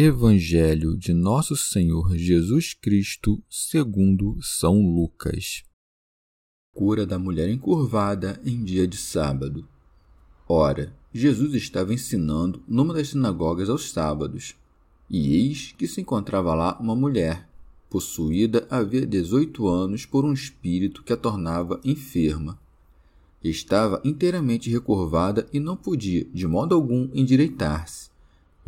Evangelho de Nosso Senhor Jesus Cristo, segundo São Lucas. Cura da mulher encurvada em dia de sábado. Ora, Jesus estava ensinando numa das sinagogas aos sábados, e eis que se encontrava lá uma mulher, possuída havia dezoito anos por um espírito que a tornava enferma. Estava inteiramente recurvada e não podia, de modo algum, endireitar-se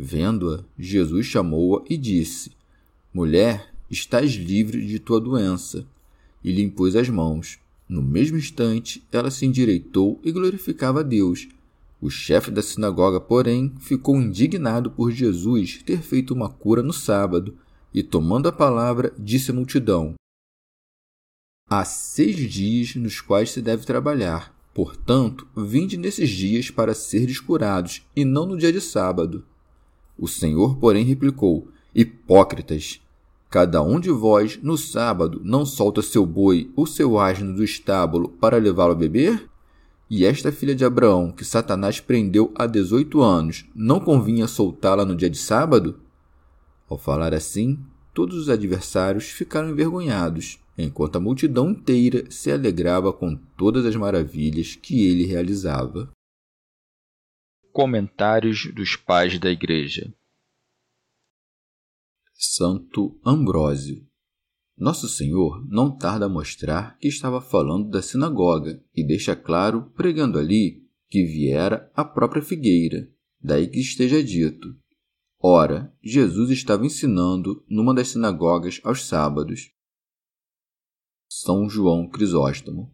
Vendo-a, Jesus chamou-a e disse: Mulher, estás livre de tua doença. E lhe impôs as mãos. No mesmo instante, ela se endireitou e glorificava a Deus. O chefe da sinagoga, porém, ficou indignado por Jesus ter feito uma cura no sábado e, tomando a palavra, disse à multidão: Há seis dias nos quais se deve trabalhar. Portanto, vinde nesses dias para seres curados, e não no dia de sábado. O Senhor, porém, replicou: Hipócritas! Cada um de vós, no sábado, não solta seu boi ou seu asno do estábulo para levá-lo a beber? E esta filha de Abraão, que Satanás prendeu há dezoito anos, não convinha soltá-la no dia de sábado? Ao falar assim, todos os adversários ficaram envergonhados, enquanto a multidão inteira se alegrava com todas as maravilhas que ele realizava. Comentários dos Pais da Igreja Santo Ambrósio Nosso Senhor não tarda a mostrar que estava falando da sinagoga e deixa claro, pregando ali, que viera a própria figueira, daí que esteja dito. Ora, Jesus estava ensinando numa das sinagogas aos sábados. São João Crisóstomo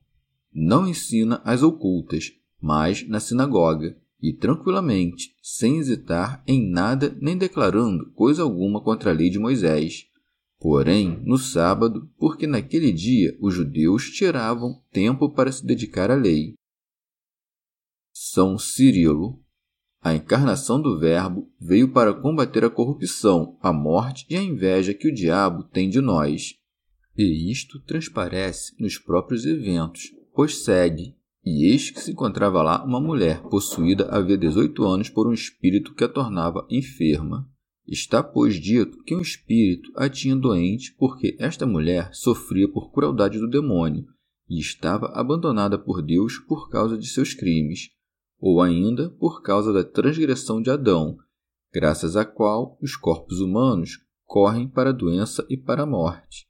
não ensina às ocultas, mas na sinagoga, e tranquilamente, sem hesitar em nada nem declarando coisa alguma contra a lei de Moisés. Porém, no sábado, porque naquele dia os judeus tiravam tempo para se dedicar à lei. São Cirilo. A encarnação do Verbo veio para combater a corrupção, a morte e a inveja que o diabo tem de nós. E isto transparece nos próprios eventos, pois segue e eis que se encontrava lá uma mulher possuída havia dezoito anos por um espírito que a tornava enferma. Está, pois, dito que um espírito a tinha doente porque esta mulher sofria por crueldade do demônio e estava abandonada por Deus por causa de seus crimes, ou ainda por causa da transgressão de Adão, graças à qual os corpos humanos correm para a doença e para a morte.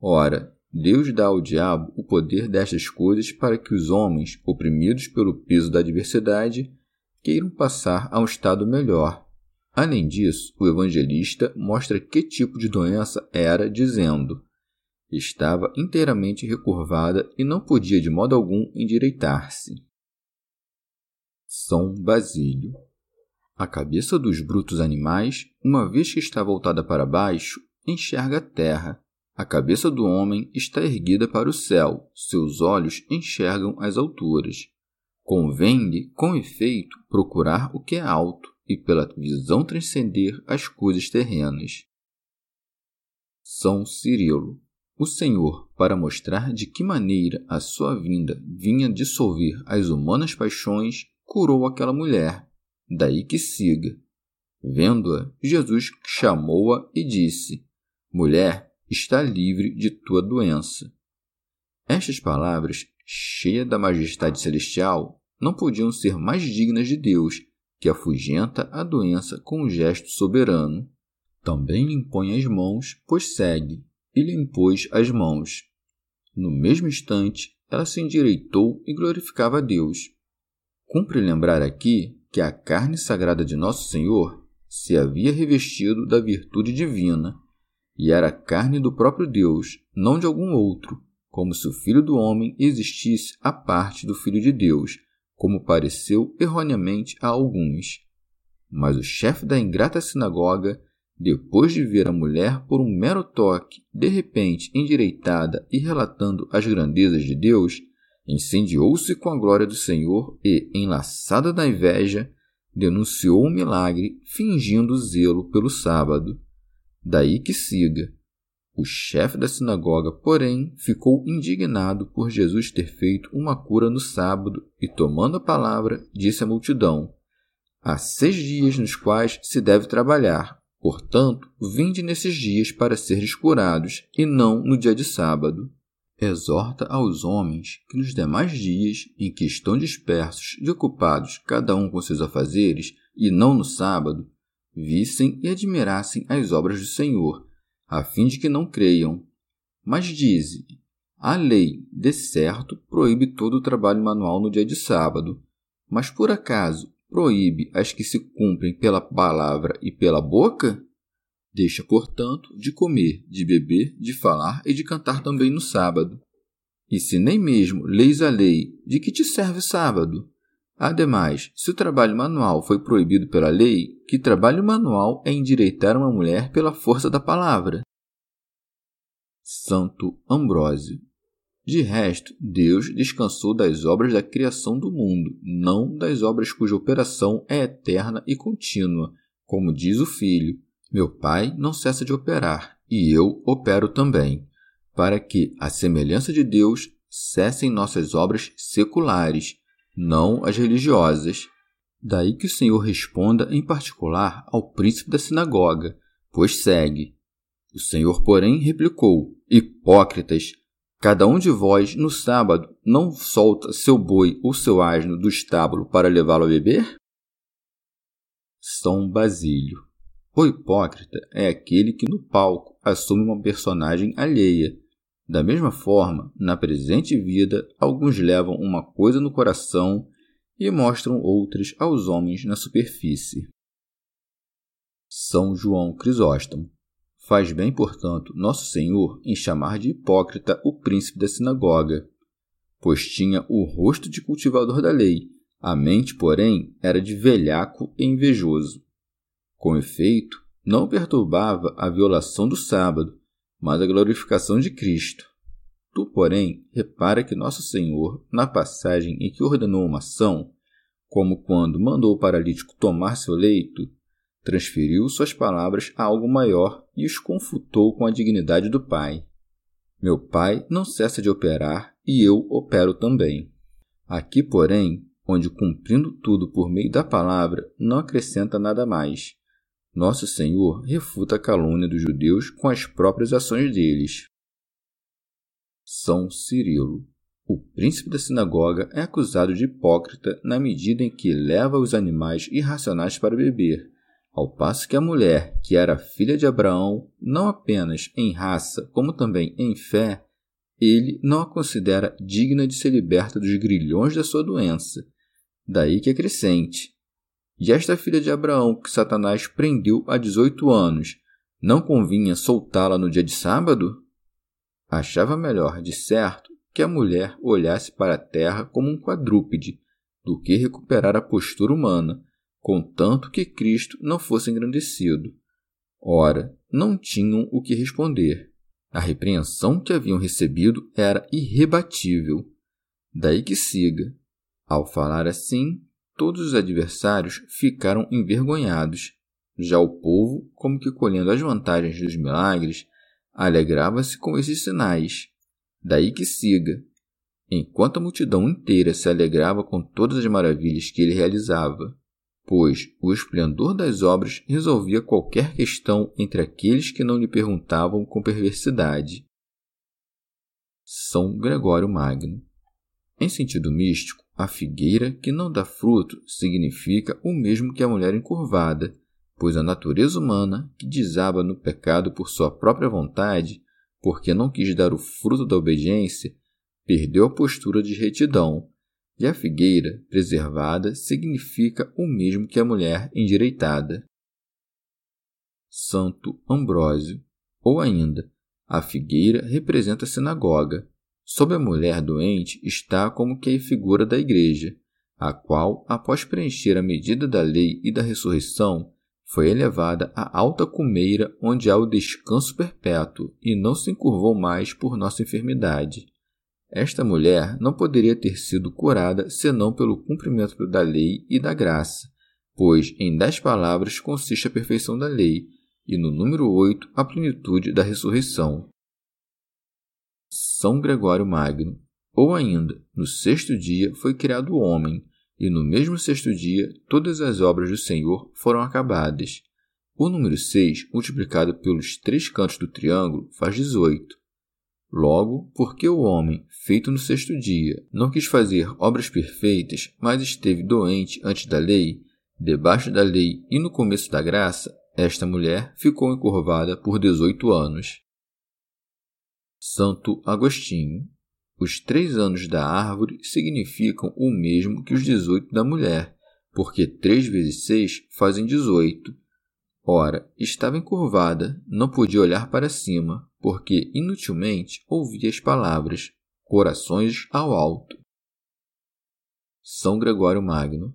Ora, Deus dá ao diabo o poder destas coisas para que os homens, oprimidos pelo peso da adversidade, queiram passar a um estado melhor. Além disso, o evangelista mostra que tipo de doença era, dizendo: estava inteiramente recurvada e não podia de modo algum endireitar-se. São Basílio. A cabeça dos brutos animais, uma vez que está voltada para baixo, enxerga a terra a cabeça do homem está erguida para o céu, seus olhos enxergam as alturas. Convém-lhe, com efeito, procurar o que é alto e pela visão transcender as coisas terrenas. São Cirilo. O Senhor, para mostrar de que maneira a sua vinda vinha dissolver as humanas paixões, curou aquela mulher. Daí que siga. Vendo-a, Jesus chamou-a e disse: Mulher, está livre de tua doença. Estas palavras, cheias da majestade celestial, não podiam ser mais dignas de Deus, que afugenta a doença com um gesto soberano. Também lhe impõe as mãos, pois segue, e lhe impôs as mãos. No mesmo instante, ela se endireitou e glorificava a Deus. Cumpre lembrar aqui que a carne sagrada de Nosso Senhor se havia revestido da virtude divina, e era carne do próprio Deus, não de algum outro, como se o Filho do Homem existisse à parte do Filho de Deus, como pareceu erroneamente a alguns. Mas o chefe da ingrata sinagoga, depois de ver a mulher por um mero toque, de repente endireitada e relatando as grandezas de Deus, incendiou-se com a glória do Senhor e, enlaçada da inveja, denunciou o milagre, fingindo zelo pelo sábado. Daí que siga. O chefe da sinagoga, porém, ficou indignado por Jesus ter feito uma cura no sábado e, tomando a palavra, disse à multidão: Há seis dias nos quais se deve trabalhar. Portanto, vinde nesses dias para seres curados, e não no dia de sábado exorta aos homens que nos demais dias em que estão dispersos e ocupados cada um com seus afazeres, e não no sábado, vissem e admirassem as obras do Senhor, a fim de que não creiam. Mas dize: a lei, de certo, proíbe todo o trabalho manual no dia de sábado, mas por acaso proíbe as que se cumprem pela palavra e pela boca? Deixa, portanto, de comer, de beber, de falar e de cantar também no sábado. E se nem mesmo leis a lei, de que te serve sábado? Ademais, se o trabalho manual foi proibido pela lei, que trabalho manual é endireitar uma mulher pela força da palavra? Santo Ambrósio. De resto, Deus descansou das obras da criação do mundo, não das obras cuja operação é eterna e contínua, como diz o Filho, meu Pai não cessa de operar, e eu opero também, para que, à semelhança de Deus, cessem nossas obras seculares, não as religiosas. Daí que o Senhor responda em particular ao príncipe da sinagoga, pois segue. O Senhor, porém, replicou: Hipócritas! Cada um de vós, no sábado, não solta seu boi ou seu asno do estábulo para levá-lo a beber? São Basílio o hipócrita é aquele que no palco assume uma personagem alheia. Da mesma forma, na presente vida, alguns levam uma coisa no coração e mostram outras aos homens na superfície. São João Crisóstomo. Faz bem, portanto, Nosso Senhor em chamar de hipócrita o príncipe da sinagoga, pois tinha o rosto de cultivador da lei, a mente, porém, era de velhaco e invejoso. Com efeito, não perturbava a violação do sábado, mas a glorificação de Cristo. Tu, porém, repara que Nosso Senhor, na passagem em que ordenou uma ação, como quando mandou o paralítico tomar seu leito, transferiu suas palavras a algo maior e os confutou com a dignidade do Pai. Meu Pai não cessa de operar e eu opero também. Aqui, porém, onde cumprindo tudo por meio da palavra, não acrescenta nada mais, nosso Senhor refuta a calúnia dos judeus com as próprias ações deles. São Cirilo. O príncipe da sinagoga é acusado de hipócrita na medida em que leva os animais irracionais para beber, ao passo que a mulher, que era filha de Abraão, não apenas em raça, como também em fé, ele não a considera digna de ser liberta dos grilhões da sua doença. Daí que acrescente: e esta filha de Abraão, que Satanás prendeu há dezoito anos, não convinha soltá-la no dia de sábado? Achava melhor, de certo, que a mulher olhasse para a terra como um quadrúpede, do que recuperar a postura humana, contanto que Cristo não fosse engrandecido. Ora, não tinham o que responder. A repreensão que haviam recebido era irrebatível. Daí que siga. Ao falar assim, Todos os adversários ficaram envergonhados. Já o povo, como que colhendo as vantagens dos milagres, alegrava-se com esses sinais. Daí que siga. Enquanto a multidão inteira se alegrava com todas as maravilhas que ele realizava, pois o esplendor das obras resolvia qualquer questão entre aqueles que não lhe perguntavam com perversidade. São Gregório Magno. Em sentido místico, a figueira que não dá fruto significa o mesmo que a mulher encurvada, pois a natureza humana, que desaba no pecado por sua própria vontade, porque não quis dar o fruto da obediência, perdeu a postura de retidão, e a figueira preservada significa o mesmo que a mulher endireitada. Santo Ambrósio, ou ainda, a figueira representa a sinagoga. Sob a mulher doente está como que a figura da igreja, a qual, após preencher a medida da lei e da ressurreição, foi elevada à alta cumeira onde há o descanso perpétuo e não se encurvou mais por nossa enfermidade. Esta mulher não poderia ter sido curada senão pelo cumprimento da lei e da graça, pois em dez palavras consiste a perfeição da lei, e no número oito a plenitude da ressurreição. São Gregório Magno. Ou ainda, no sexto dia foi criado o homem, e no mesmo sexto dia todas as obras do Senhor foram acabadas. O número 6, multiplicado pelos três cantos do triângulo, faz 18. Logo, porque o homem, feito no sexto dia, não quis fazer obras perfeitas, mas esteve doente antes da lei, debaixo da lei e no começo da graça, esta mulher ficou encurvada por 18 anos. Santo Agostinho. Os três anos da árvore significam o mesmo que os 18 da mulher, porque 3 vezes 6 fazem 18. Ora, estava encurvada, não podia olhar para cima, porque inutilmente ouvia as palavras, corações ao alto. São Gregório Magno.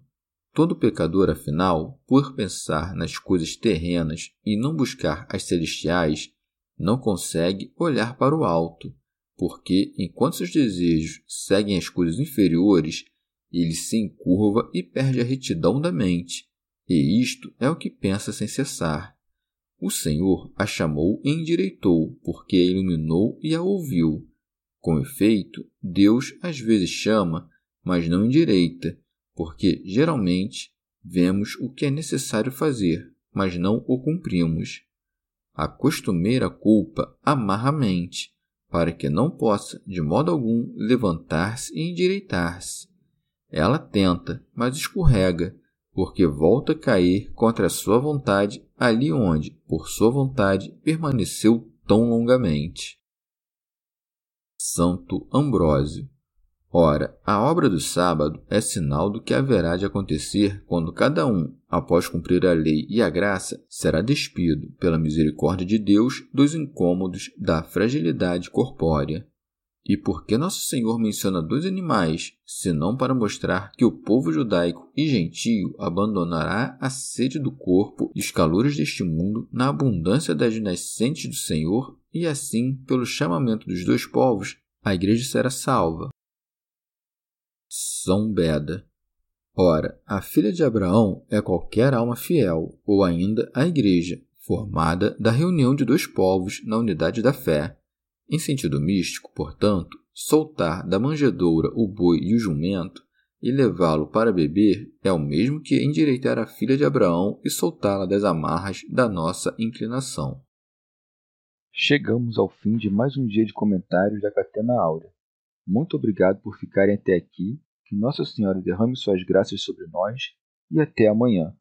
Todo pecador, afinal, por pensar nas coisas terrenas e não buscar as celestiais, não consegue olhar para o alto, porque enquanto seus desejos seguem as coisas inferiores, ele se encurva e perde a retidão da mente, e isto é o que pensa sem cessar. O Senhor a chamou e endireitou, porque a iluminou e a ouviu. Com efeito, Deus às vezes chama, mas não endireita, porque geralmente vemos o que é necessário fazer, mas não o cumprimos. A costumeira culpa amarra a mente, para que não possa, de modo algum, levantar-se e endireitar-se. Ela tenta, mas escorrega, porque volta a cair contra a sua vontade ali onde, por sua vontade, permaneceu tão longamente. Santo Ambrósio. Ora, a obra do sábado é sinal do que haverá de acontecer quando cada um, após cumprir a lei e a graça, será despido, pela misericórdia de Deus, dos incômodos da fragilidade corpórea. E por que Nosso Senhor menciona dois animais, senão para mostrar que o povo judaico e gentio abandonará a sede do corpo e os calores deste mundo na abundância das nascentes do Senhor, e assim, pelo chamamento dos dois povos, a igreja será salva? São Beda. Ora, a filha de Abraão é qualquer alma fiel, ou ainda a igreja, formada da reunião de dois povos na unidade da fé em sentido místico, portanto, soltar da manjedoura o boi e o jumento e levá-lo para beber é o mesmo que endireitar a filha de Abraão e soltá-la das amarras da nossa inclinação. Chegamos ao fim de mais um dia de comentários da Catena Áurea. Muito obrigado por ficarem até aqui, que Nossa Senhora derrame suas graças sobre nós e até amanhã.